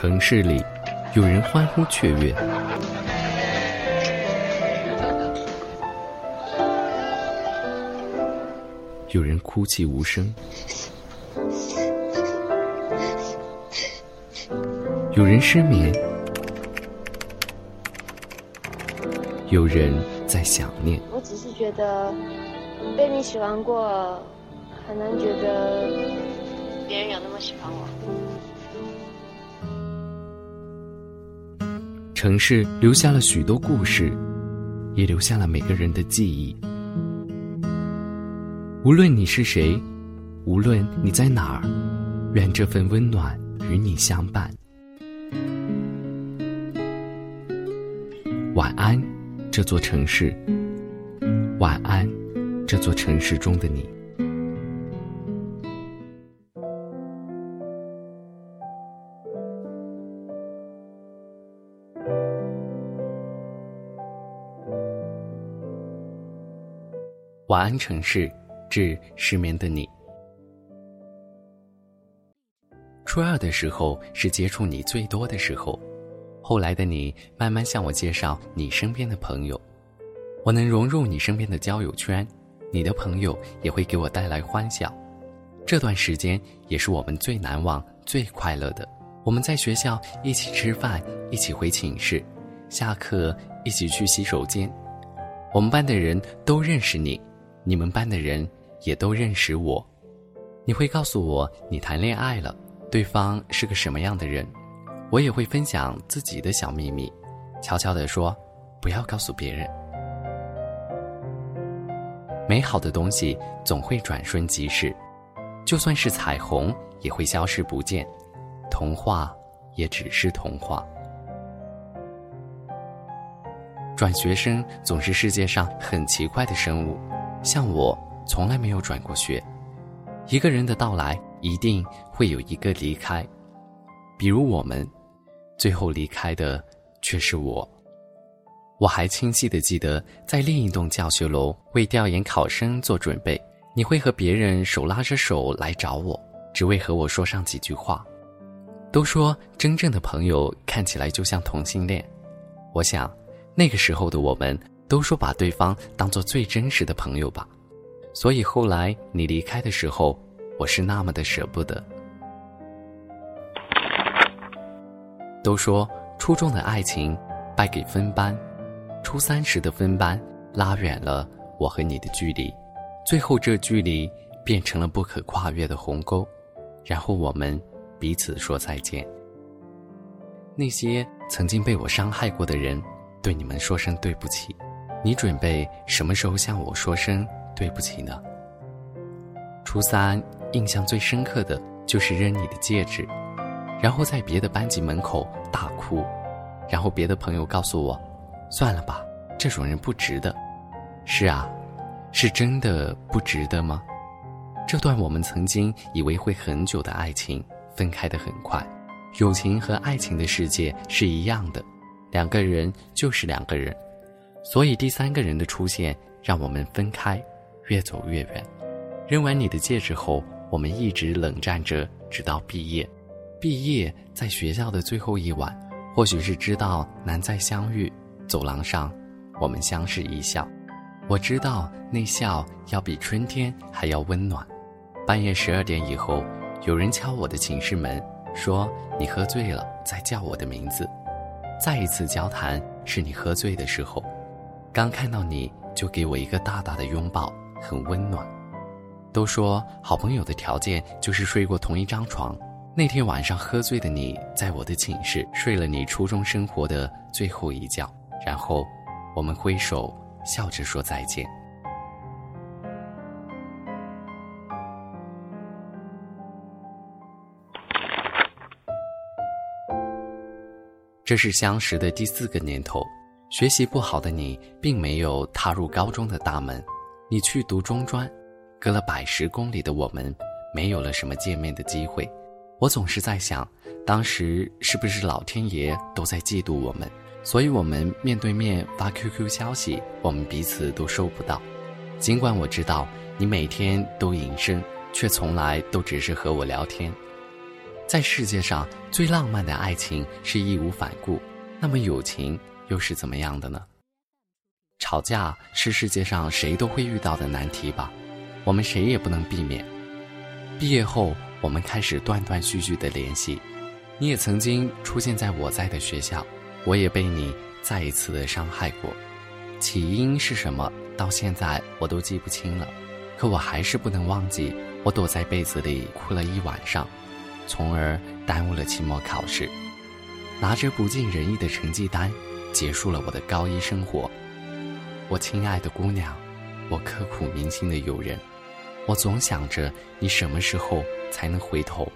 城市里，有人欢呼雀跃，有人哭泣无声，有人失眠，有人在想念。我只是觉得被你喜欢过，很难觉得别人有那么喜欢我。城市留下了许多故事，也留下了每个人的记忆。无论你是谁，无论你在哪儿，愿这份温暖与你相伴。晚安，这座城市。晚安，这座城市中的你。晚安，城市，致失眠的你。初二的时候是接触你最多的时候，后来的你慢慢向我介绍你身边的朋友，我能融入你身边的交友圈，你的朋友也会给我带来欢笑。这段时间也是我们最难忘、最快乐的。我们在学校一起吃饭，一起回寝室，下课一起去洗手间。我们班的人都认识你。你们班的人也都认识我，你会告诉我你谈恋爱了，对方是个什么样的人，我也会分享自己的小秘密，悄悄地说，不要告诉别人。美好的东西总会转瞬即逝，就算是彩虹也会消失不见，童话也只是童话。转学生总是世界上很奇怪的生物。像我从来没有转过学，一个人的到来一定会有一个离开，比如我们，最后离开的却是我。我还清晰的记得，在另一栋教学楼为调研考生做准备，你会和别人手拉着手来找我，只为和我说上几句话。都说真正的朋友看起来就像同性恋，我想，那个时候的我们。都说把对方当做最真实的朋友吧，所以后来你离开的时候，我是那么的舍不得。都说初中的爱情败给分班，初三时的分班拉远了我和你的距离，最后这距离变成了不可跨越的鸿沟，然后我们彼此说再见。那些曾经被我伤害过的人，对你们说声对不起。你准备什么时候向我说声对不起呢？初三印象最深刻的就是扔你的戒指，然后在别的班级门口大哭，然后别的朋友告诉我，算了吧，这种人不值得。是啊，是真的不值得吗？这段我们曾经以为会很久的爱情，分开的很快。友情和爱情的世界是一样的，两个人就是两个人。所以第三个人的出现让我们分开，越走越远。扔完你的戒指后，我们一直冷战着，直到毕业。毕业在学校的最后一晚，或许是知道难再相遇，走廊上我们相视一笑。我知道那笑要比春天还要温暖。半夜十二点以后，有人敲我的寝室门，说你喝醉了，在叫我的名字。再一次交谈是你喝醉的时候。刚看到你就给我一个大大的拥抱，很温暖。都说好朋友的条件就是睡过同一张床。那天晚上喝醉的你，在我的寝室睡了你初中生活的最后一觉，然后我们挥手笑着说再见。这是相识的第四个年头。学习不好的你，并没有踏入高中的大门，你去读中专，隔了百十公里的我们，没有了什么见面的机会。我总是在想，当时是不是老天爷都在嫉妒我们，所以我们面对面发 QQ 消息，我们彼此都收不到。尽管我知道你每天都隐身，却从来都只是和我聊天。在世界上最浪漫的爱情是义无反顾，那么友情又是怎么样的呢？吵架是世界上谁都会遇到的难题吧，我们谁也不能避免。毕业后，我们开始断断续续的联系，你也曾经出现在我在的学校，我也被你再一次的伤害过。起因是什么？到现在我都记不清了，可我还是不能忘记，我躲在被子里哭了一晚上，从而耽误了期末考试，拿着不尽人意的成绩单，结束了我的高一生活。我亲爱的姑娘，我刻骨铭心的友人，我总想着你什么时候才能回头，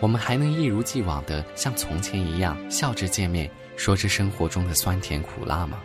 我们还能一如既往的像从前一样笑着见面，说着生活中的酸甜苦辣吗？